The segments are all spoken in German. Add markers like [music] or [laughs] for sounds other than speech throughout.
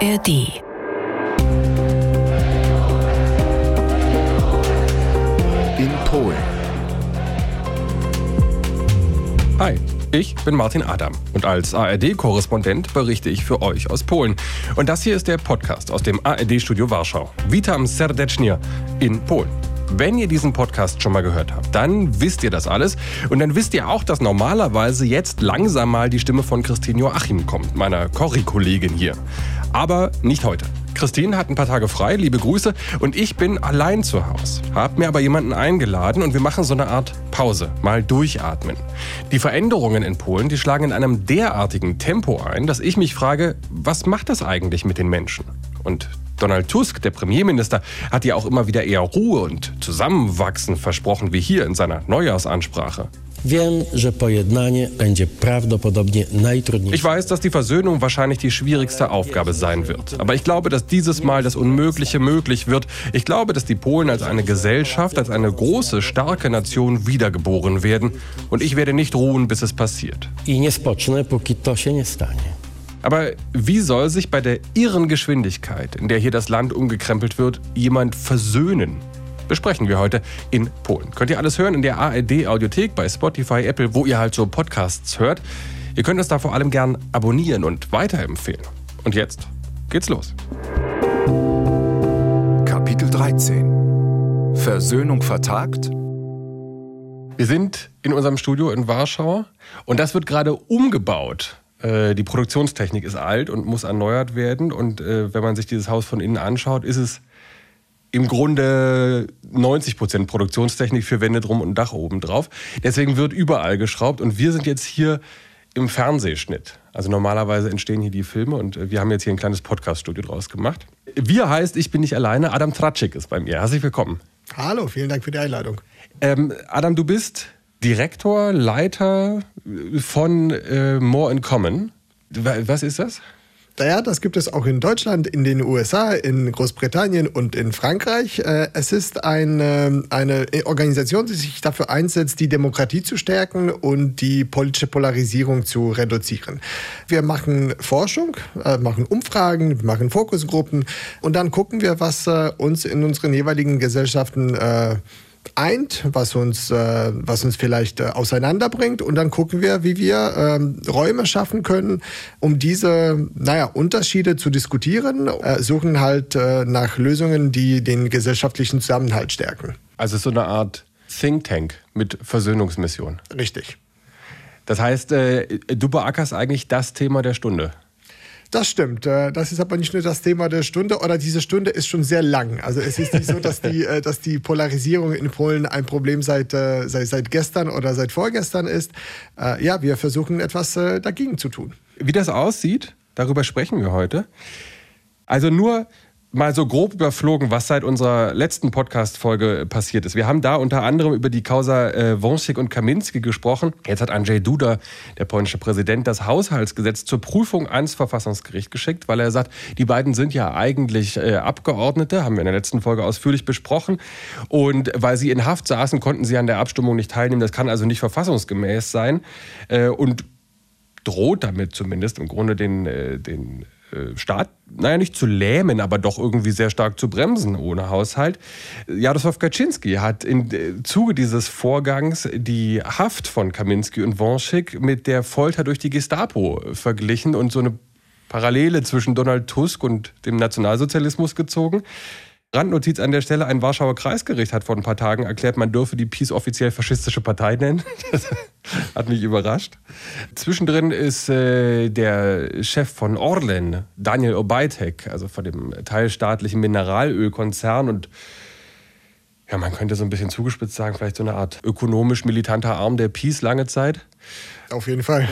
ARD. In Polen. Hi, ich bin Martin Adam und als ARD-Korrespondent berichte ich für euch aus Polen. Und das hier ist der Podcast aus dem ARD-Studio Warschau. Witam serdecznie in Polen. Wenn ihr diesen Podcast schon mal gehört habt, dann wisst ihr das alles. Und dann wisst ihr auch, dass normalerweise jetzt langsam mal die Stimme von Christine Joachim kommt, meiner Corrie-Kollegin hier. Aber nicht heute. Christine hat ein paar Tage frei, liebe Grüße, und ich bin allein zu Hause. Hab mir aber jemanden eingeladen und wir machen so eine Art Pause, mal durchatmen. Die Veränderungen in Polen, die schlagen in einem derartigen Tempo ein, dass ich mich frage, was macht das eigentlich mit den Menschen? Und Donald Tusk, der Premierminister, hat ja auch immer wieder eher Ruhe und Zusammenwachsen versprochen, wie hier in seiner Neujahrsansprache. Wiem, że pojednanie będzie prawdopodobnie najtrudniejsze. Ich weiß, dass die Versöhnung wahrscheinlich die schwierigste Aufgabe sein wird. Aber ich glaube, dass dieses Mal das Unmögliche möglich wird. Ich glaube, dass die Polen als eine Gesellschaft, als eine große, starke Nation wiedergeboren werden. Und ich werde nicht ruhen, bis es passiert. I nie spocznę, póki to się nie stanie. Aber wie soll sich bei der irren Geschwindigkeit, in der hier das Land umgekrempelt wird, jemand versöhnen? Besprechen wir heute in Polen. Könnt ihr alles hören in der ARD Audiothek bei Spotify, Apple, wo ihr halt so Podcasts hört. Ihr könnt uns da vor allem gern abonnieren und weiterempfehlen. Und jetzt geht's los. Kapitel 13. Versöhnung vertagt? Wir sind in unserem Studio in Warschau und das wird gerade umgebaut. Äh, Die Produktionstechnik ist alt und muss erneuert werden. Und äh, wenn man sich dieses Haus von innen anschaut, ist es im Grunde 90 Prozent Produktionstechnik für Wände drum und Dach oben drauf. Deswegen wird überall geschraubt und wir sind jetzt hier im Fernsehschnitt. Also normalerweise entstehen hier die Filme und äh, wir haben jetzt hier ein kleines Podcaststudio draus gemacht. Wir heißt, ich bin nicht alleine. Adam Tratschik ist bei mir. Herzlich willkommen. Hallo, vielen Dank für die Einladung. Ähm, Adam, du bist Direktor, Leiter von äh, More in Common. Wa- Was ist das? Naja, das gibt es auch in Deutschland, in den USA, in Großbritannien und in Frankreich. Äh, Es ist eine, eine Organisation, die sich dafür einsetzt, die Demokratie zu stärken und die politische Polarisierung zu reduzieren. Wir machen Forschung, äh, machen Umfragen, machen Fokusgruppen und dann gucken wir, was äh, uns in unseren jeweiligen Gesellschaften äh, eint, was uns, äh, was uns vielleicht äh, auseinanderbringt. Und dann gucken wir, wie wir ähm, Räume schaffen können, um diese naja, Unterschiede zu diskutieren, äh, suchen halt äh, nach Lösungen, die den gesellschaftlichen Zusammenhalt stärken. Also so eine Art Think Tank mit Versöhnungsmission. Richtig. Das heißt, äh, du beackerst eigentlich das Thema der Stunde. Das stimmt. Äh, Das ist aber nicht nur das Thema der Stunde, oder diese Stunde ist schon sehr lang. Also es ist nicht so, dass die, äh, dass die Polarisierung in Polen ein Problem seit, äh, seit, seit gestern oder seit vorgestern ist. Ja, wir versuchen etwas dagegen zu tun. Wie das aussieht, darüber sprechen wir heute. Also nur mal so grob überflogen, was seit unserer letzten Podcast-Folge passiert ist. Wir haben da unter anderem über die Causa äh, Wąsik und Kaminski gesprochen. Jetzt hat Andrzej Duda, der polnische Präsident, das Haushaltsgesetz zur Prüfung ans Verfassungsgericht geschickt, weil er sagt, die beiden sind ja eigentlich äh, Abgeordnete, haben wir in der letzten Folge ausführlich besprochen. Und weil sie in Haft saßen, konnten sie an der Abstimmung nicht teilnehmen. Das kann also nicht verfassungsgemäß sein. Äh, und droht damit zumindest im Grunde den, äh, den Staat, naja, nicht zu lähmen, aber doch irgendwie sehr stark zu bremsen ohne Haushalt. Jarosław Kaczynski hat im äh, Zuge dieses Vorgangs die Haft von Kaminski und Wąsik mit der Folter durch die Gestapo verglichen und so eine Parallele zwischen Donald Tusk und dem Nationalsozialismus gezogen. Randnotiz an der Stelle, ein Warschauer Kreisgericht hat vor ein paar Tagen erklärt, man dürfe die PiS offiziell faschistische Partei nennen. [laughs] Das hat mich überrascht. Zwischendrin ist äh, der Chef von Orlen, Daniel Obajtek, also von dem teilstaatlichen Mineralölkonzern und ja, man könnte so ein bisschen zugespitzt sagen, vielleicht so eine Art ökonomisch militanter Arm der PiS lange Zeit. Auf jeden Fall.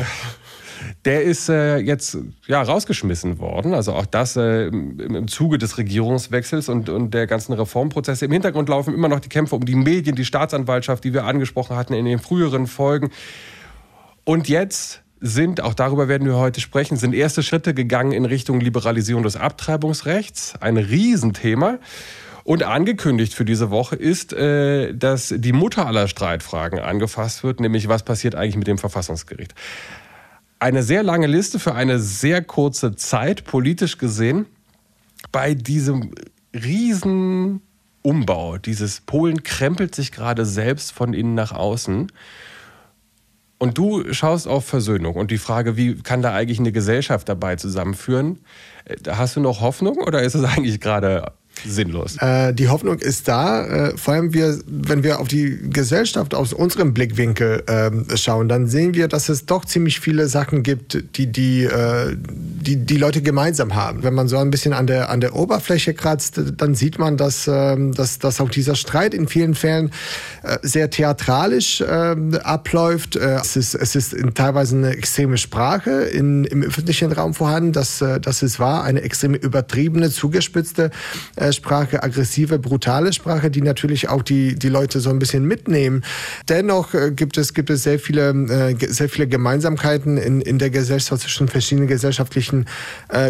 Der ist äh, jetzt ja, rausgeschmissen worden. Also auch das äh, im, im Zuge des Regierungswechsels und, und der ganzen Reformprozesse. Im Hintergrund laufen immer noch die Kämpfe um die Medien, die Staatsanwaltschaft, die wir angesprochen hatten in den früheren Folgen. Und jetzt sind, auch darüber werden wir heute sprechen, sind erste Schritte gegangen in Richtung Liberalisierung des Abtreibungsrechts. Ein Riesenthema. Und angekündigt für diese Woche ist, äh, dass die Mutter aller Streitfragen angefasst wird, nämlich was passiert eigentlich mit dem Verfassungsgericht. Eine sehr lange Liste für eine sehr kurze Zeit, politisch gesehen. bei diesem riesen Umbau, dieses Polen krempelt sich gerade selbst von innen nach außen. Und du schaust auf Versöhnung und die Frage, wie kann da eigentlich eine Gesellschaft dabei zusammenführen? Äh, hast du noch Hoffnung oder ist es [laughs] eigentlich gerade sinnlos. Äh, die Hoffnung ist da, äh, vor allem wir, wenn wir auf die Gesellschaft aus unserem Blickwinkel äh, schauen, dann sehen wir, dass es doch ziemlich viele Sachen gibt, die die, äh, die die Leute gemeinsam haben. Wenn man so ein bisschen an der, an der Oberfläche kratzt, dann sieht man, dass, ähm, dass, dass auch dieser Streit in vielen Fällen äh, sehr theatralisch ähm, abläuft. Äh, es ist, es ist teilweise eine extreme Sprache in, im öffentlichen Raum vorhanden, das, das ist wahr, eine extrem übertriebene, zugespitzte äh, Sprache, aggressive, brutale Sprache, die natürlich auch die, die Leute so ein bisschen mitnehmen. Dennoch äh, gibt es, gibt es sehr viele, äh, sehr viele Gemeinsamkeiten in, in der Gesellschaft zwischen verschiedenen gesellschaftlichen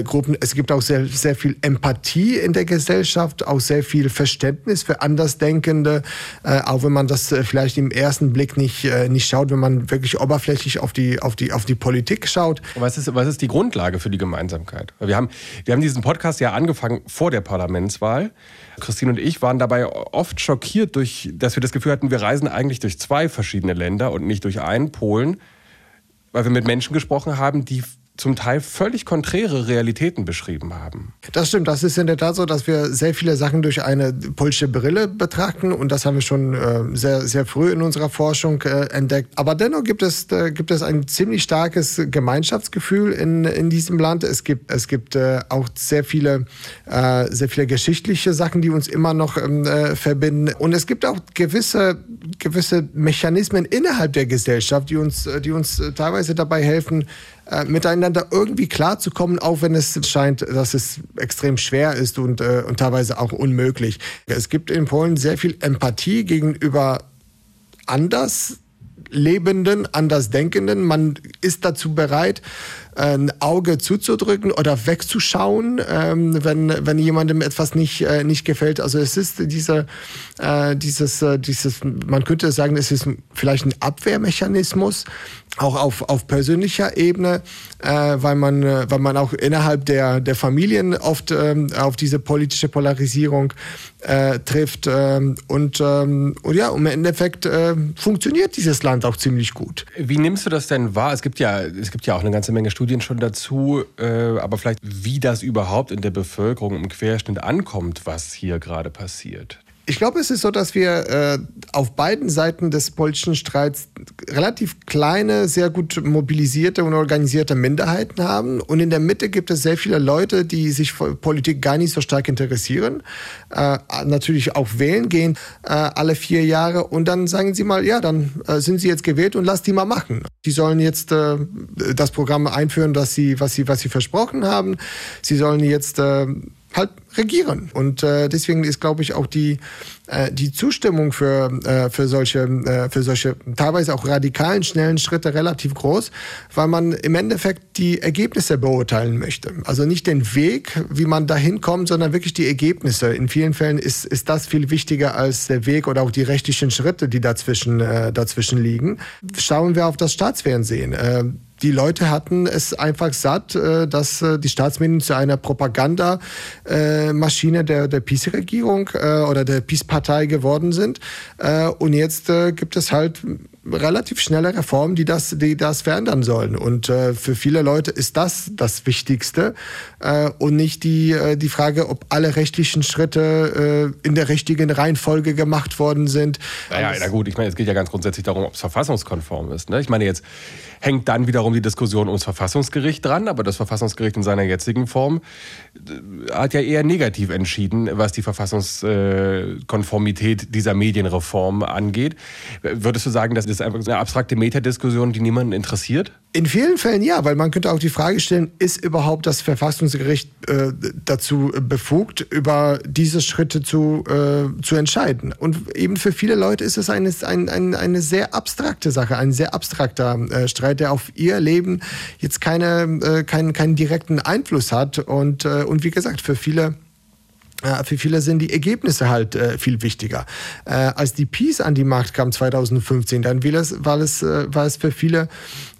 Gruppen. Es gibt auch sehr, sehr viel Empathie in der Gesellschaft, auch sehr viel Verständnis für Andersdenkende, auch wenn man das vielleicht im ersten Blick nicht, nicht schaut, wenn man wirklich oberflächlich auf die, auf die, auf die Politik schaut. Was ist, was ist die Grundlage für die Gemeinsamkeit? Wir haben, wir haben diesen Podcast ja angefangen vor der Parlaments Bundestagswahl. Christine und ich waren dabei oft schockiert, durch, dass wir das Gefühl hatten, wir reisen eigentlich durch zwei verschiedene Länder und nicht durch einen Polen, weil wir mit Menschen gesprochen haben, die zum Teil völlig konträre Realitäten beschrieben haben. Das stimmt, das ist in der Tat so, dass wir sehr viele Sachen durch eine polnische Brille betrachten und das haben wir schon äh, sehr, sehr früh in unserer Forschung äh, entdeckt. Aber dennoch gibt es, äh, gibt es ein ziemlich starkes Gemeinschaftsgefühl in, in diesem Land. Es gibt, es gibt äh, auch sehr viele, äh, sehr viele geschichtliche Sachen, die uns immer noch ähm, äh, verbinden und es gibt auch gewisse, gewisse Mechanismen innerhalb der Gesellschaft, die uns, die uns teilweise dabei helfen, äh, miteinander irgendwie klarzukommen, auch wenn es scheint, dass es extrem schwer ist und, äh, und teilweise auch unmöglich. Es gibt in Polen sehr viel Empathie gegenüber anders Lebenden, Andersdenkenden. Man ist dazu bereit, ein Auge zuzudrücken oder wegzuschauen, ähm, wenn, wenn jemandem etwas nicht, äh, nicht gefällt. Also es ist diese, äh, dieses, äh, dieses, man könnte sagen, es ist vielleicht ein Abwehrmechanismus, auch auf, auf persönlicher Ebene, äh, weil, man, äh, weil man auch innerhalb der, der Familien oft ähm, auf diese politische Polarisierung äh, trifft. Ähm, und, ähm, und ja, im Endeffekt äh, funktioniert dieses Land auch ziemlich gut. Wie nimmst du das denn wahr? Es gibt ja, es gibt ja auch eine ganze Menge Studien schon dazu, äh, aber vielleicht wie das überhaupt in der Bevölkerung im Querschnitt ankommt, was hier gerade passiert. Ich glaube, es ist so, dass wir äh, auf beiden Seiten des politischen Streits relativ kleine, sehr gut mobilisierte und organisierte Minderheiten haben. Und in der Mitte gibt es sehr viele Leute, die sich für Politik gar nicht so stark interessieren, äh, natürlich auch wählen gehen äh, alle vier Jahre. Und dann sagen sie mal, ja, dann äh, sind sie jetzt gewählt und lass die mal machen. Die sollen jetzt äh, das Programm einführen, das sie, was sie, was sie versprochen haben. Sie sollen jetzt äh, halt regieren. Und äh, deswegen ist, glaube ich, auch die, äh, die Zustimmung für, äh, für, solche, äh, für solche teilweise auch radikalen, schnellen Schritte relativ groß, weil man im Endeffekt die Ergebnisse beurteilen möchte. Also nicht den Weg, wie man dahin kommt, sondern wirklich die Ergebnisse. In vielen Fällen ist, ist das viel wichtiger als der Weg oder auch die rechtlichen Schritte, die dazwischen, äh, dazwischen liegen. Schauen wir auf das Staatsfernsehen. Äh, die Leute hatten es einfach satt, äh, dass äh, die Staatsmedien zu einer Propagandamaschine der, der PiS-Regierung äh, oder der PiS-Partei geworden sind. Und jetzt gibt es halt relativ schnelle Reformen, die das, die das verändern sollen. Und äh, für viele Leute ist das das Wichtigste äh, und nicht die, äh, die Frage, ob alle rechtlichen Schritte äh, in der richtigen Reihenfolge gemacht worden sind. Naja, na gut, ich meine, es geht ja ganz grundsätzlich darum, ob es verfassungskonform ist. Ne? Ich meine, jetzt hängt dann wiederum die Diskussion ums Verfassungsgericht dran, aber das Verfassungsgericht in seiner jetzigen Form äh, hat ja eher negativ entschieden, was die Verfassungskonformität dieser Medienreform angeht. Würdest du sagen, dass das einfach eine abstrakte Metadiskussion, die niemanden interessiert? In vielen Fällen ja, weil man könnte auch die Frage stellen, ist überhaupt das Verfassungsgericht äh, dazu befugt, über diese Schritte zu, äh, zu entscheiden? Und eben für viele Leute ist es eine, ein, ein, eine sehr abstrakte Sache, ein sehr abstrakter äh, Streit, der auf ihr Leben jetzt keine, äh, keinen, keinen direkten Einfluss hat. Und, äh, und wie gesagt, für viele für viele sind die Ergebnisse halt äh, viel wichtiger. Äh, als die Peace an die Macht kam 2015, dann war es, war es, äh, war es für viele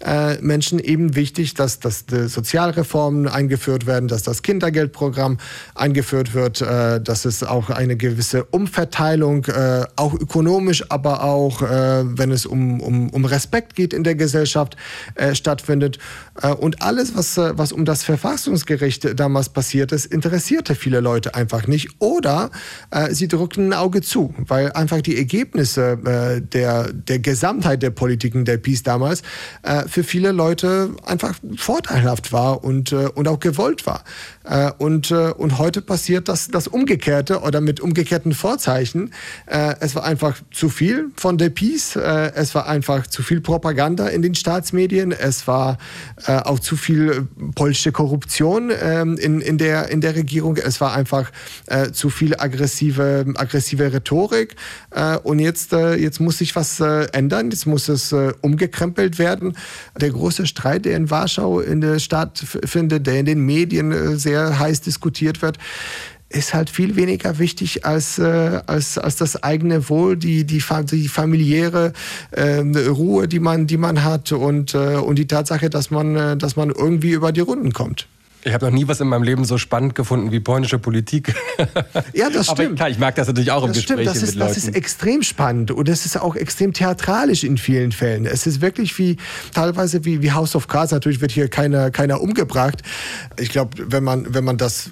äh, Menschen eben wichtig, dass, dass Sozialreformen eingeführt werden, dass das Kindergeldprogramm eingeführt wird, äh, dass es auch eine gewisse Umverteilung, äh, auch ökonomisch, aber auch, äh, wenn es um, um, um Respekt geht in der Gesellschaft, äh, stattfindet. Äh, und alles, was, äh, was um das Verfassungsgericht damals passiert ist, interessierte viele Leute einfach nicht. Oder äh, sie drückten ein Auge zu, weil einfach die Ergebnisse äh, der, der Gesamtheit der Politiken der Peace damals äh, für viele Leute einfach vorteilhaft war und, äh, und auch gewollt war. Äh, und, äh, und heute passiert das, das Umgekehrte oder mit umgekehrten Vorzeichen. Äh, es war einfach zu viel von der Peace, es war einfach zu viel Propaganda in den Staatsmedien, es war auch zu viel polnische Korruption äh, in, in, der, in der Regierung, es war einfach zu viel aggressive, aggressive Rhetorik. Und jetzt, jetzt muss sich was ändern, jetzt muss es umgekrempelt werden. Der große Streit, der in Warschau in der Stadt findet, der in den Medien äh, sehr heiß diskutiert wird, ist halt viel weniger wichtig als, äh, als, als das eigene Wohl, die, die, die familiäre äh, Ruhe, die man, die man hat und, äh, und die Tatsache, dass man, äh, dass man irgendwie über die Runden kommt. Ich habe noch nie was in meinem Leben so spannend gefunden wie polnische Politik. [laughs] Ja, das stimmt. Aber klar, ich mag das natürlich auch im Das Gespräch stimmt, das mit ist, Leuten. das ist extrem spannend und es ist auch extrem theatralisch in vielen Fällen. Es ist wirklich wie teilweise wie, wie House of Cards. Natürlich wird hier keiner, keiner umgebracht. Ich glaube, wenn man, wenn man das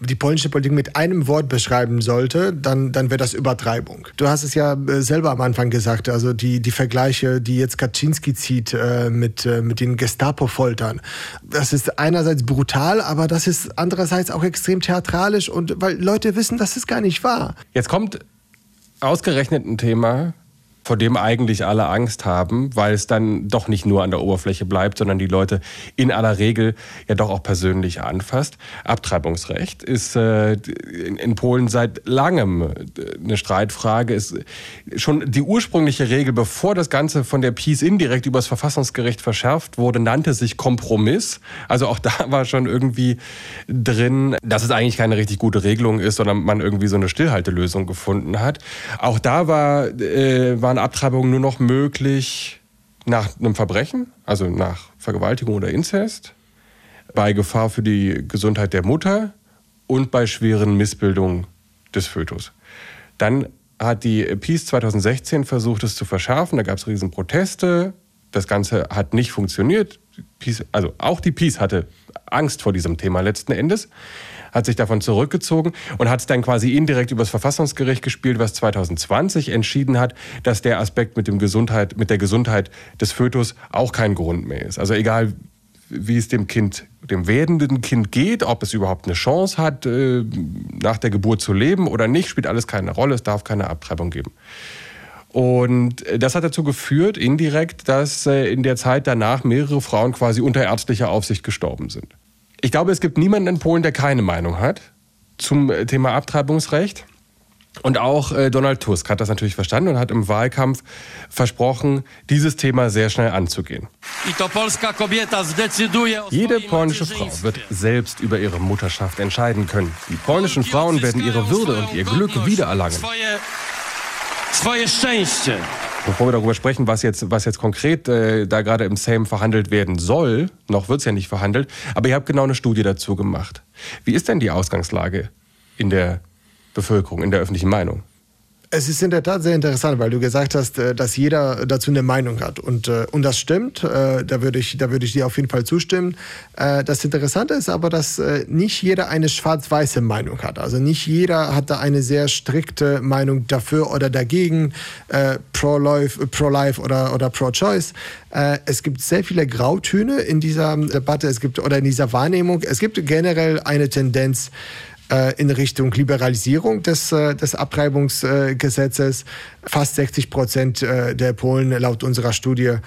die polnische Politik mit einem Wort beschreiben sollte, dann, dann wäre das Übertreibung. Du hast es ja äh, selber am Anfang gesagt, also die, die Vergleiche, die jetzt Kaczynski zieht äh, mit, äh, mit den Gestapo-Foltern. Das ist einerseits brutal, aber das ist andererseits auch extrem theatralisch und weil Leute wissen, dass es gar nicht wahr. Jetzt kommt ausgerechnet ein Thema, vor dem eigentlich alle Angst haben, weil es dann doch nicht nur an der Oberfläche bleibt, sondern die Leute in aller Regel ja doch auch persönlich anfasst. Abtreibungsrecht ist äh, in, Polen seit langem äh, eine Streitfrage. Ist schon die ursprüngliche Regel, bevor das Ganze von der PiS indirekt übers Verfassungsgericht verschärft wurde, nannte sich Kompromiss. Also auch da war schon irgendwie drin, dass es eigentlich keine richtig gute Regelung ist, sondern man irgendwie so eine Stillhaltelösung gefunden hat. Auch da war, äh, waren Abtreibungen nur noch möglich nach einem Verbrechen, also nach Vergewaltigung oder Inzest, bei Gefahr für die Gesundheit der Mutter und bei schweren Missbildungen des Fötus. Dann hat die Peace 2016 versucht, es zu verschärfen. Da gab es riesen Proteste. Das Ganze hat nicht funktioniert. Peace, also auch die Peace hatte Angst vor diesem Thema letzten Endes, hat sich davon zurückgezogen und hat es dann quasi indirekt übers Verfassungsgericht gespielt, was 2020 entschieden hat, dass der Aspekt mit, dem Gesundheit, mit der Gesundheit des Fötus auch kein Grund mehr ist. Also egal, wie es dem Kind, dem werdenden Kind geht, ob es überhaupt eine Chance hat, äh, nach der Geburt zu leben oder nicht, spielt alles keine Rolle. Es darf keine Abtreibung geben. Und äh, das hat dazu geführt, indirekt, dass äh, in der Zeit danach mehrere Frauen quasi unter ärztlicher Aufsicht gestorben sind. Ich glaube, es gibt niemanden in Polen, der keine Meinung hat zum äh, Thema Abtreibungsrecht. Und auch Donald Tusk hat das natürlich verstanden und hat im Wahlkampf versprochen, dieses Thema sehr schnell anzugehen. Jede polnische Frau wird selbst über ihre Mutterschaft entscheiden können. Die polnischen Frauen werden ihre Würde und ihr Glück wiedererlangen. Swoje, szczęście. Bevor wir darüber sprechen, was jetzt, was jetzt konkret äh, da gerade im Sejm verhandelt werden soll, noch wird es ja nicht verhandelt, aber ihr habt genau eine Studie dazu gemacht. Wie ist denn die Ausgangslage in der Bevölkerung, in der öffentlichen Meinung? Es ist in der Tat sehr interessant, weil du gesagt hast, äh, dass jeder dazu eine Meinung hat. Und, äh, und das stimmt, äh, da würde ich, da würde ich dir auf jeden Fall zustimmen. Das Interessante ist aber, dass nicht jeder eine schwarz-weiße Meinung hat. Also nicht jeder hat da eine sehr strikte Meinung dafür oder dagegen, pro-life pro oder, oder pro-choice. Es gibt sehr viele Grautöne in dieser Debatte es gibt, oder in dieser Wahrnehmung. Es gibt generell eine Tendenz, in Richtung Liberalisierung des, äh, des Abtreibungsgesetzes. Fast 60 Prozent äh, der Polen laut unserer Studie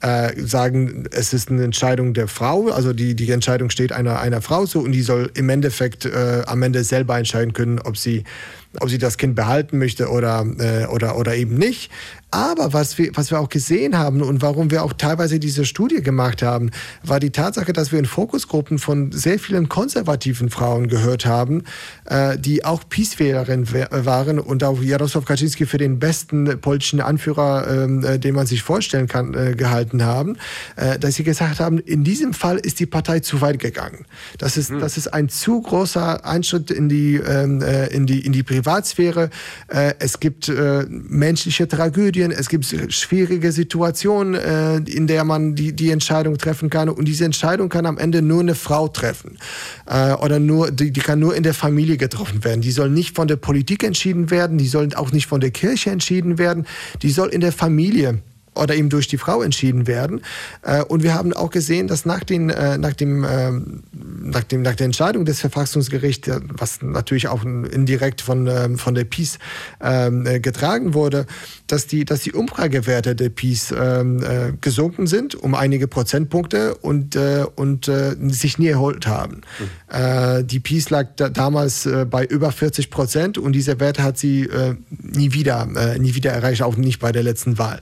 äh, sagen, es ist eine Entscheidung der Frau, also die, die Entscheidung steht einer, einer Frau zu und die soll im Endeffekt äh, am Ende selber entscheiden können, ob sie ob sie das Kind behalten möchte oder, äh, oder, oder eben nicht. Aber was wir, was wir auch gesehen haben und warum wir auch teilweise diese Studie gemacht haben, war die Tatsache, dass wir in Fokusgruppen von sehr vielen konservativen Frauen gehört haben, äh, die auch Peace-Wählerin waren und auch Jarosław Kaczynski für den besten politischen Anführer, ähm, äh, den man sich vorstellen kann, äh, gehalten haben, äh, dass sie gesagt haben, in diesem Fall ist die Partei zu weit gegangen. Das ist, das ist ein zu großer Einschritt in die, ähm, äh, in die, in die Privatsphäre. Äh, es gibt äh, menschliche Tragödien, es gibt schwierige Situationen, äh, in der man die, die Entscheidung treffen kann. Und diese Entscheidung kann am Ende nur eine Frau treffen. Äh, oder nur, die, die kann nur in der Familie getroffen werden. Die soll nicht von der Politik entschieden werden, die soll auch nicht von der Kirche entschieden werden. Die soll in der Familie oder eben durch die Frau entschieden werden. Äh, Und wir haben auch gesehen, dass nach, den, äh, nach, dem, ähm, nach, dem, nach der Entscheidung des Verfassungsgerichts, was natürlich auch indirekt von, ähm, von der PiS ähm, äh, getragen wurde, dass die, dass die Umfragewerte der PiS gesunken sind um einige Prozentpunkte und, und sich nie erholt haben. Äh, die PiS lag da, damals bei über 40 Prozent und dieser Wert hat sie nie wieder, nie wieder erreicht, auch nicht bei der letzten Wahl.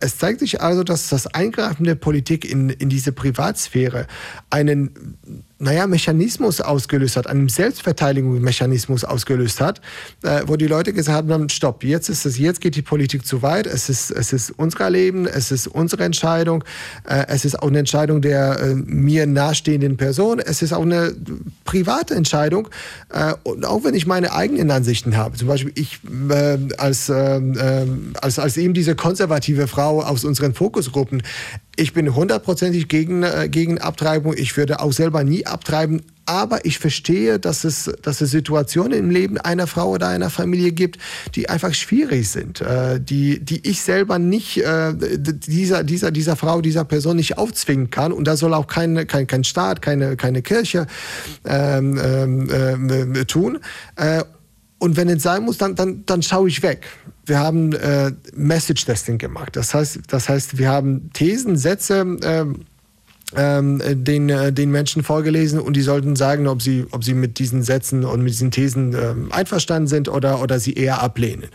Es zeigt sich also, dass das Eingreifen der Politik in, in diese Privatsphäre einen naja, Mechanismus ausgelöst hat, einen Selbstverteidigungsmechanismus ausgelöst hat, äh, wo die Leute gesagt haben, stopp, jetzt ist es, jetzt geht die Politik zu weit, es ist, es ist unser Leben, es ist unsere Entscheidung, äh, es ist auch eine Entscheidung der äh, mir nahestehenden Person, es ist auch eine private Entscheidung äh, und auch wenn ich meine eigenen Ansichten habe, zum Beispiel ich äh, als, äh, äh, als, als eben diese konservative Frau aus unseren Fokusgruppen, ich bin hundertprozentig gegen, äh, gegen Abtreibung. Ich würde auch selber nie abtreiben. Aber ich verstehe, dass es, dass es Situationen im Leben einer Frau oder einer Familie gibt, die einfach schwierig sind, äh, die, die ich selber nicht äh, dieser, dieser, dieser Frau, dieser Person nicht aufzwingen kann. Und da soll auch kein, kein, kein Staat, keine, keine Kirche ähm, ähm, äh, tun. Äh, und wenn es sein muss, dann, dann, dann schaue ich weg. Wir haben äh, Message Testing gemacht. Das heißt, das heißt, wir haben Thesen, Sätze ähm, ähm, den, äh, den Menschen vorgelesen und die sollten sagen, ob sie, ob sie mit diesen Sätzen und mit diesen Thesen ähm, einverstanden sind oder, oder sie eher ablehnen.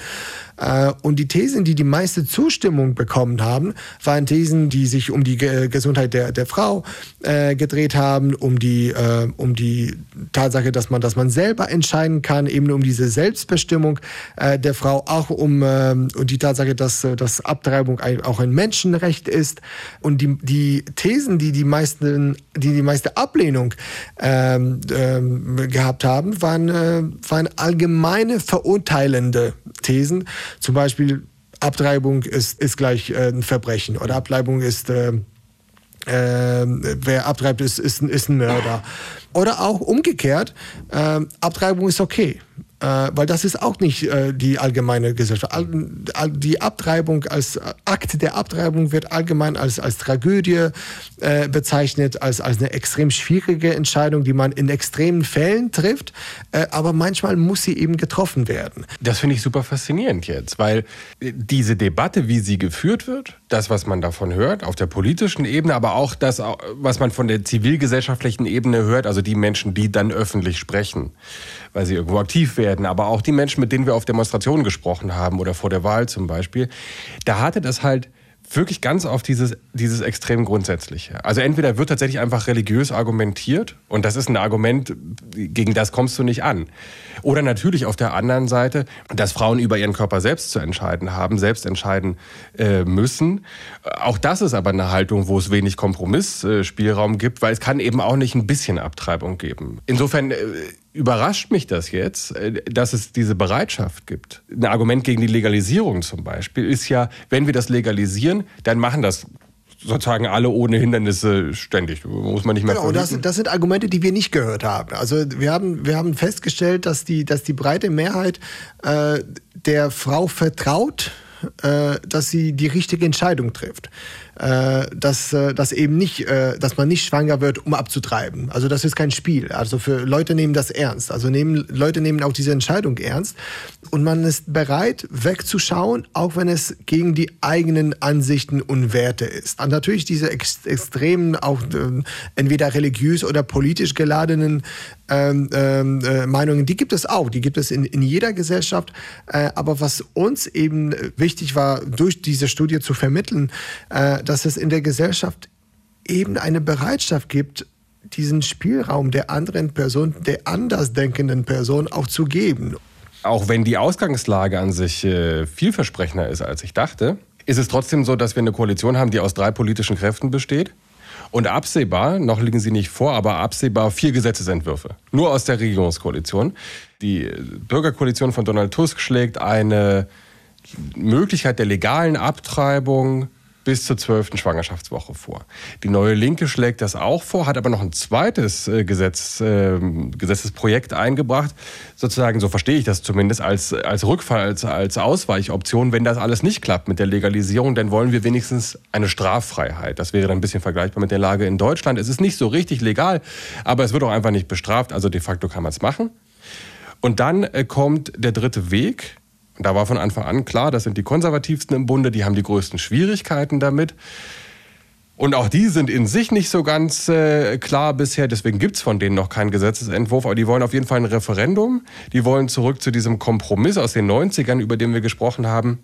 Äh, und die Thesen, die die meiste Zustimmung bekommen haben, waren Thesen, die sich um die Ge Gesundheit der, der Frau äh, gedreht haben, um die, äh, um die Tatsache, dass man, dass man selber entscheiden kann, eben um diese Selbstbestimmung äh, der Frau, auch um äh, und die Tatsache, dass, äh, dass Abtreibung auch ein Menschenrecht ist. Und die, die Thesen, die die meisten, die die meiste Ablehnung ähm, ähm, gehabt haben, waren, äh, waren allgemeine verurteilende Thesen. Zum Beispiel Abtreibung ist, ist gleich äh, ein Verbrechen oder Abtreibung ist, äh, äh, wer abtreibt, ist, ist, ist ein Mörder. Oder auch umgekehrt, äh, Abtreibung ist okay. Äh, weil das ist auch nicht äh, die allgemeine Gesellschaft. All, all, die Abtreibung als Akt der Abtreibung wird allgemein als, als Tragödie äh, bezeichnet, als, als eine extrem schwierige Entscheidung, die man in extremen Fällen trifft. Äh, aber manchmal muss sie eben getroffen werden. Das finde ich super faszinierend jetzt, weil diese Debatte, wie sie geführt wird, das, was man davon hört, auf der politischen Ebene, aber auch das, was man von der zivilgesellschaftlichen Ebene hört, also die Menschen, die dann öffentlich sprechen, weil sie irgendwo aktiv werden, aber auch die Menschen, mit denen wir auf Demonstrationen gesprochen haben oder vor der Wahl zum Beispiel, da hatte das halt wirklich ganz auf dieses, dieses extrem Grundsätzliche. Also entweder wird tatsächlich einfach religiös argumentiert und das ist ein Argument, gegen das kommst du nicht an. Oder natürlich auf der anderen Seite, dass Frauen über ihren Körper selbst zu entscheiden haben, selbst entscheiden äh, müssen. Auch das ist aber eine Haltung, wo es wenig Kompromissspielraum gibt, weil es kann eben auch nicht ein bisschen Abtreibung geben. Insofern äh, überrascht mich das jetzt, äh, dass es diese Bereitschaft gibt. Ein Argument gegen die Legalisierung zum Beispiel ist ja, wenn wir das legalisieren, dann machen das sozusagen alle ohne Hindernisse ständig. Muss man nicht mehr Genau, das, das sind Argumente, die wir nicht gehört haben. Also wir haben, wir haben festgestellt, dass die, dass die breite Mehrheit äh, der Frau vertraut, äh, dass sie die richtige Entscheidung trifft. Äh, dass, äh, dass eben nicht, äh, dass man nicht schwanger wird, um abzutreiben. Also das ist kein Spiel. Also für Leute nehmen das ernst. Also nehmen, Leute nehmen auch diese Entscheidung ernst. Und man ist bereit, wegzuschauen, auch wenn es gegen die eigenen Ansichten und Werte ist. Und natürlich diese ex extremen, auch äh, entweder religiös oder politisch geladenen ähm, ähm, äh, Meinungen, die gibt es auch, die gibt es in, in jeder Gesellschaft. Äh, aber was uns eben wichtig war, durch diese Studie zu vermitteln, äh, dass es in der Gesellschaft eben eine Bereitschaft gibt, diesen Spielraum der anderen Person, der andersdenkenden Person auch zu geben. Auch wenn die Ausgangslage an sich äh, vielversprechender ist, als ich dachte, ist es trotzdem so, dass wir eine Koalition haben, die aus drei politischen Kräften besteht. Und absehbar, noch liegen sie nicht vor, aber absehbar vier Gesetzesentwürfe. Nur aus der Regierungskoalition. Die Bürgerkoalition von Donald Tusk schlägt eine Möglichkeit der legalen Abtreibung bis zur zwölften Schwangerschaftswoche vor. Die neue Linke schlägt das auch vor, hat aber noch ein zweites äh, Gesetz, äh, Gesetzesprojekt eingebracht, sozusagen, so verstehe ich das zumindest, als, als Rückfall, als, als Ausweichoption. Wenn das alles nicht klappt mit der Legalisierung, dann wollen wir wenigstens eine Straffreiheit. Das wäre dann ein bisschen vergleichbar mit der Lage in Deutschland. Es ist nicht so richtig legal, aber es wird auch einfach nicht bestraft, also de facto kann man es machen. Und dann äh, kommt der dritte Weg, da war von Anfang an klar, das sind die konservativsten im Bunde, die haben die größten Schwierigkeiten damit. Und auch die sind in sich nicht so ganz äh, klar bisher, deswegen gibt's von denen noch keinen Gesetzesentwurf, aber die wollen auf jeden Fall ein Referendum. Die wollen zurück zu diesem Kompromiss aus den 90ern, über den wir gesprochen haben.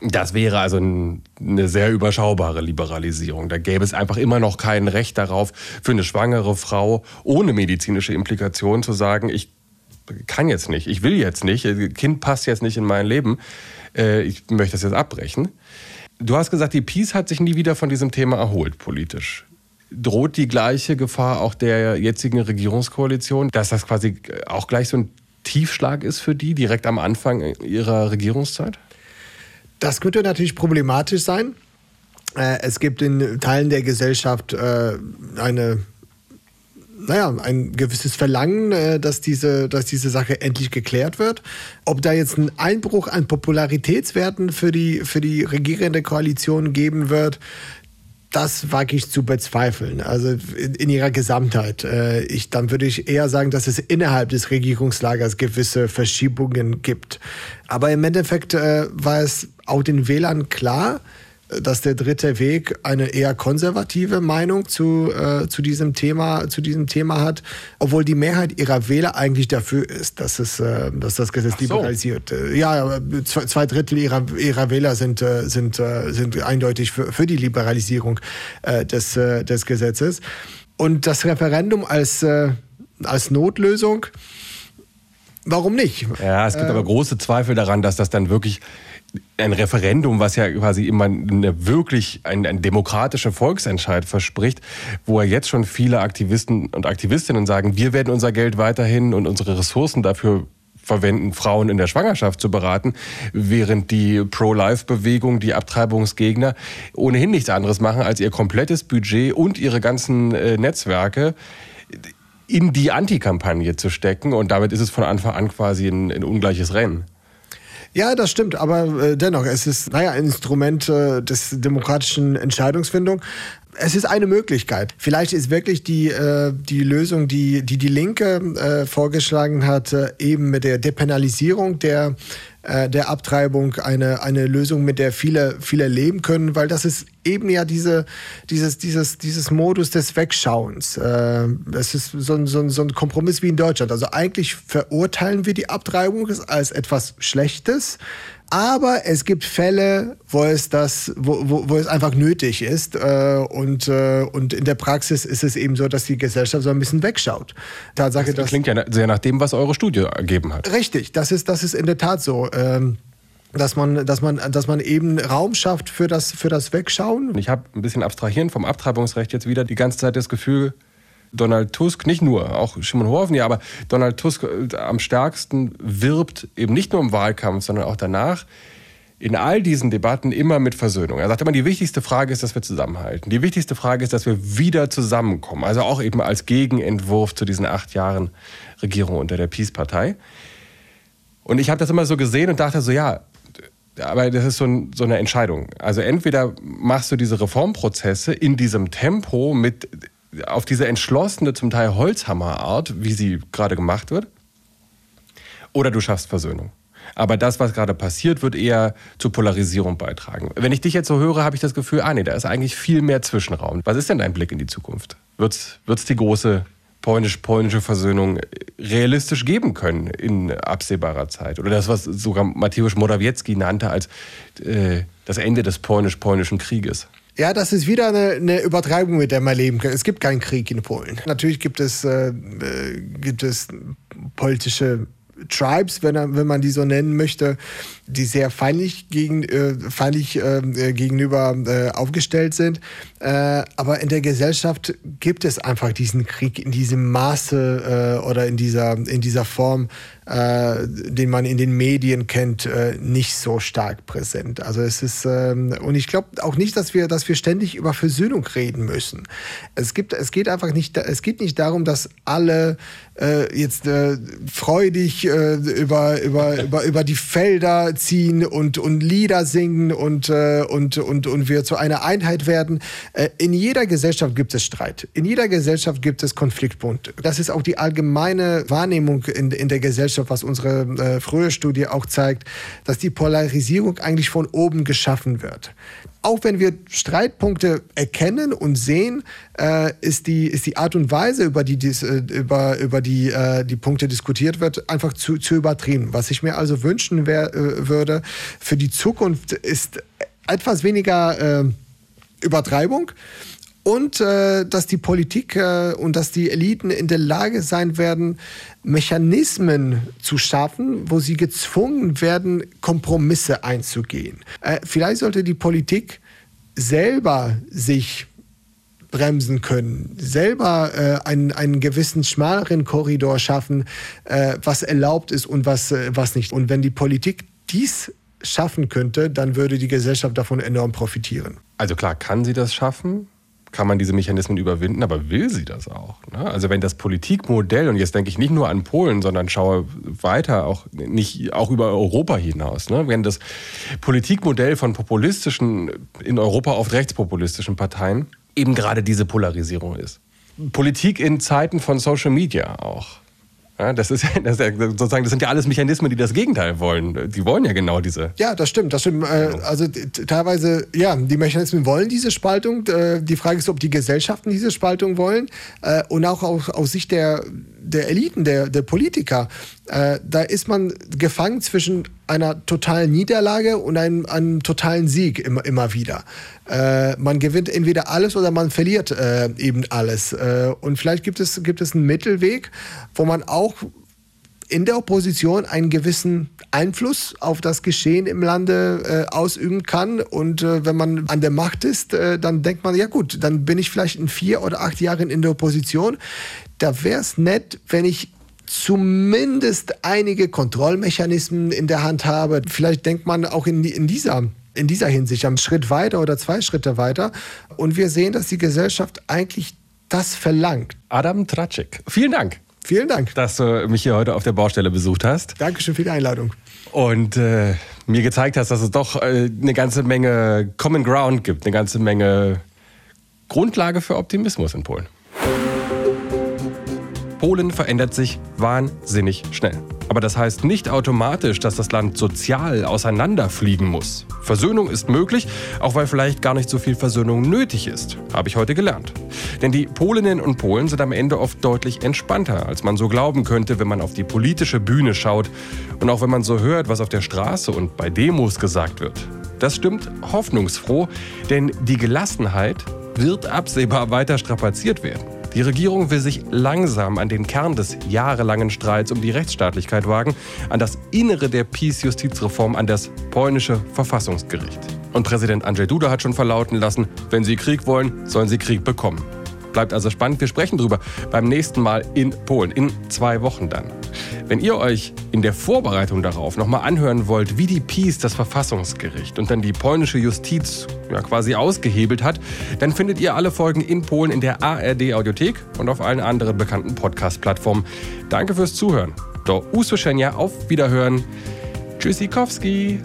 Das wäre also ein, eine sehr überschaubare Liberalisierung. Da gäbe es einfach immer noch kein Recht darauf, für eine schwangere Frau ohne medizinische Implikationen zu sagen, ich kann jetzt nicht, ich will jetzt nicht, Kind passt jetzt nicht in mein Leben, äh, ich möchte das jetzt abbrechen. Du hast gesagt, die Peace hat sich nie wieder von diesem Thema erholt politisch. Droht die gleiche Gefahr auch der jetzigen Regierungskoalition, dass das quasi auch gleich so ein Tiefschlag ist für die direkt am Anfang ihrer Regierungszeit? Das könnte natürlich problematisch sein. Äh, es gibt in Teilen der Gesellschaft äh, eine naja, ein gewisses Verlangen, äh, dass diese, dass diese Sache endlich geklärt wird. Ob da jetzt ein Einbruch an Popularitätswerten für die, für die regierende Koalition geben wird, das wage ich zu bezweifeln. Also in, in ihrer Gesamtheit. Äh, ich, dann würde ich eher sagen, dass es innerhalb des Regierungslagers gewisse Verschiebungen gibt. Aber im Endeffekt äh, war es auch den Wählern klar, dass der dritte Weg eine eher konservative Meinung zu, äh, zu, diesem Thema, zu diesem Thema hat, obwohl die Mehrheit ihrer Wähler eigentlich dafür ist, dass, es, äh, dass das Gesetz so. liberalisiert. Äh, ja, zwei, zwei, Drittel ihrer, ihrer Wähler sind, äh, sind, äh, sind eindeutig für, für die Liberalisierung äh, des, äh, des Gesetzes. Und das Referendum als, äh, als Notlösung, warum nicht? Ja, es gibt äh, aber große Zweifel daran, dass das dann wirklich ein Referendum, was ja quasi immer eine wirklich ein, ein demokratischer Volksentscheid verspricht, wo ja jetzt schon viele Aktivisten und Aktivistinnen sagen, wir werden unser Geld weiterhin und unsere Ressourcen dafür verwenden, Frauen in der Schwangerschaft zu beraten, während die Pro-Life-Bewegung, die Abtreibungsgegner ohnehin nichts anderes machen, als ihr komplettes Budget und ihre ganzen äh, Netzwerke in die Antikampagne zu stecken. Und damit ist es von Anfang an quasi ein, ein ungleiches Rennen. Ja, das stimmt, aber äh, dennoch, es ist, naja, ein Instrument äh, des demokratischen Entscheidungsfindung. Es ist eine Möglichkeit. Vielleicht ist wirklich die, äh, die Lösung, die, die die Linke äh, vorgeschlagen hat, äh, eben mit der Depenalisierung der äh, der Abtreibung eine, eine Lösung, mit der viele, viele leben können, weil das ist eben ja diese, dieses, dieses, dieses Modus des Wegschauens. Äh, es ist so ein, so, ein, so ein Kompromiss wie in Deutschland. Also eigentlich verurteilen wir die Abtreibung als etwas Schlechtes, aber es gibt Fälle, wo es das, wo, wo, wo es einfach nötig ist. Äh, und, äh, und in der Praxis ist es eben so, dass die Gesellschaft so ein bisschen wegschaut. Tatsache, das klingt ja sehr nach dem, was eure Studie ergeben hat. Richtig, das ist, das ist in der Tat so. Ähm, dass man, dass man, dass man eben Raum schafft für das, für das Wegschauen. Ich habe ein bisschen abstrahieren vom Abtreibungsrecht jetzt wieder die ganze Zeit das Gefühl, Donald Tusk, nicht nur, auch Shimon Horven, ja, aber Donald Tusk äh, am stärksten wirbt eben nicht nur im Wahlkampf, sondern auch danach in all diesen Debatten immer mit Versöhnung. Er sagt immer, die wichtigste Frage ist, dass wir zusammenhalten. Die wichtigste Frage ist, dass wir wieder zusammenkommen. Also auch eben als Gegenentwurf zu diesen acht Jahren Regierung unter der Peace-Partei. Und ich habe das immer so gesehen und dachte so, ja, aber das ist so, ein, so eine Entscheidung. Also entweder machst du diese Reformprozesse in diesem Tempo mit auf diese entschlossene, zum Teil Holzhammerart, wie sie gerade gemacht wird, oder du schaffst Versöhnung. Aber das, was gerade passiert, wird eher zur Polarisierung beitragen. Wenn ich dich jetzt so höre, habe ich das Gefühl, ah nee, da ist eigentlich viel mehr Zwischenraum. Was ist denn dein Blick in die Zukunft? Wird es die große polnisch-polnische Versöhnung realistisch geben können in absehbarer Zeit? Oder das, was sogar Mateusz Morawiecki nannte als äh, das Ende des polnisch-polnischen Krieges? Ja, das ist wieder eine, eine, Übertreibung, mit der man leben kann. Es gibt keinen Krieg in Polen. Natürlich gibt es, äh, äh gibt es politische Tribes, wenn, wenn man die so nennen möchte, die sehr feindlich, gegen, äh, feindlich äh, gegenüber äh, aufgestellt sind. Äh, aber in der Gesellschaft gibt es einfach diesen Krieg in diesem Maße äh, oder in dieser, in dieser Form, äh, den man in den Medien kennt, nicht so stark präsent. Also es ist, ähm, und ich glaube auch nicht, dass wir, dass wir ständig über Versöhnung reden müssen. Es, gibt, es geht einfach nicht, es geht nicht darum, dass alle jetzt freudig über, über, über, über die Felder ziehen und, und Lieder singen und, äh, und, und, und wir zu einer Einheit werden. Äh, in jeder Gesellschaft gibt es Streit. In jeder Gesellschaft gibt es Konfliktpunkte. Das ist auch die allgemeine Wahrnehmung in, in der Gesellschaft, was unsere äh, frühe Studie auch zeigt, dass die Polarisierung eigentlich von oben geschaffen wird auch wenn wir Streitpunkte erkennen und sehen, äh, ist, die, ist die Art und Weise, über die, dies, äh, über, über die, äh, die Punkte diskutiert wird, einfach zu, zu übertrieben. Was ich mir also wünschen wär, äh, würde für die Zukunft ist etwas weniger äh, Übertreibung und äh, dass die Politik äh, und dass die Eliten in der Lage sein werden, Mechanismen zu schaffen, wo sie gezwungen werden, Kompromisse einzugehen. Äh, vielleicht sollte die Politik selber sich bremsen können, selber äh, einen, einen gewissen schmaleren Korridor schaffen, äh, was erlaubt ist und was, äh, was nicht. Und wenn die Politik dies schaffen könnte, dann würde die Gesellschaft davon enorm profitieren. Also klar, kann sie das schaffen? kann man diese Mechanismen überwinden, aber will sie das auch? Ne? Also wenn das Politikmodell, und jetzt denke ich nicht nur an Polen, sondern schaue weiter, auch, nicht, auch über Europa hinaus, ne? wenn das Politikmodell von populistischen, in Europa oft rechtspopulistischen Parteien eben gerade diese Polarisierung ist. Politik in Zeiten von Social Media auch. Ja, das ist, das ist sozusagen, das sind ja alles Mechanismen, die das Gegenteil wollen. Die wollen ja genau diese. Ja, das stimmt, das stimmt. Äh, also teilweise, ja, die Mechanismen wollen diese Spaltung. Äh, die Frage ist, ob die Gesellschaften diese Spaltung wollen. Äh, und auch aus, aus Sicht der, der Eliten, der, der Politiker, äh, da ist man gefangen zwischen einer totalen Niederlage und einem, einem totalen Sieg immer, immer wieder. Äh, man gewinnt entweder alles oder man verliert äh, eben alles. Äh, und vielleicht gibt es, gibt es einen Mittelweg, wo man auch in der Opposition einen gewissen Einfluss auf das Geschehen im Lande äh, ausüben kann. Und äh, wenn man an der Macht ist, äh, dann denkt man, ja gut, dann bin ich vielleicht in vier oder acht Jahren in der Opposition. Da wäre es nett, wenn ich zumindest einige Kontrollmechanismen in der Hand habe. Vielleicht denkt man auch in, in dieser in dieser Hinsicht einen Schritt weiter oder zwei Schritte weiter. Und wir sehen, dass die Gesellschaft eigentlich das verlangt. Adam Tracek, vielen Dank. Vielen Dank. Dass du mich hier heute auf der Baustelle besucht hast. Dankeschön für die Einladung. Und äh, mir gezeigt hast, dass es doch äh, eine ganze Menge Common Ground gibt, eine ganze Menge Grundlage für Optimismus in Polen. Polen verändert sich wahnsinnig schnell. Aber das heißt nicht automatisch, dass das Land sozial auseinanderfliegen muss. Versöhnung ist möglich, auch weil vielleicht gar nicht so viel Versöhnung nötig ist, habe ich heute gelernt. Denn die Polinnen und Polen sind am Ende oft deutlich entspannter, als man so glauben könnte, wenn man auf die politische Bühne schaut und auch wenn man so hört, was auf der Straße und bei Demos gesagt wird. Das stimmt hoffnungsfroh, denn die Gelassenheit wird absehbar weiter strapaziert werden. Die Regierung will sich langsam an den Kern des jahrelangen Streits um die Rechtsstaatlichkeit wagen, an das Innere der Peace-Justizreform, an das polnische Verfassungsgericht. Und Präsident Andrzej Duda hat schon verlauten lassen, wenn Sie Krieg wollen, sollen Sie Krieg bekommen. Bleibt also spannend. Wir sprechen drüber beim nächsten Mal in Polen, in zwei Wochen dann. Wenn ihr euch in der Vorbereitung darauf nochmal anhören wollt, wie die Peace das Verfassungsgericht und dann die polnische Justiz ja, quasi ausgehebelt hat, dann findet ihr alle Folgen in Polen in der ARD Audiothek und auf allen anderen bekannten Podcast-Plattformen. Danke fürs Zuhören. Do usłyszenia, auf Wiederhören. Tschüssikowski.